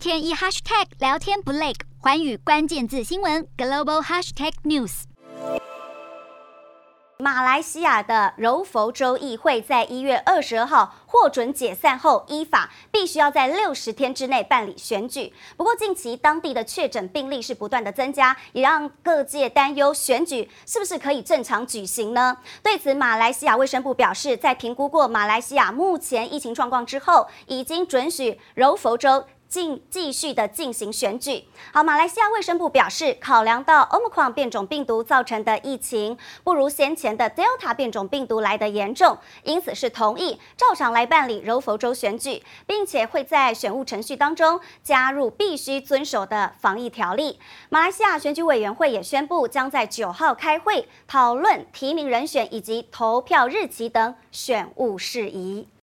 天一 hashtag 聊天不累，寰宇关键字新闻 global hashtag news。马来西亚的柔佛州议会在一月二十二号获准解散后，依法必须要在六十天之内办理选举。不过，近期当地的确诊病例是不断的增加，也让各界担忧选举是不是可以正常举行呢？对此，马来西亚卫生部表示，在评估过马来西亚目前疫情状况之后，已经准许柔佛州。进继续的进行选举。好，马来西亚卫生部表示，考量到 Omicron 变种病毒造成的疫情不如先前的 Delta 变种病毒来得严重，因此是同意照常来办理柔佛州选举，并且会在选务程序当中加入必须遵守的防疫条例。马来西亚选举委员会也宣布，将在九号开会讨论提名人选以及投票日期等选务事宜。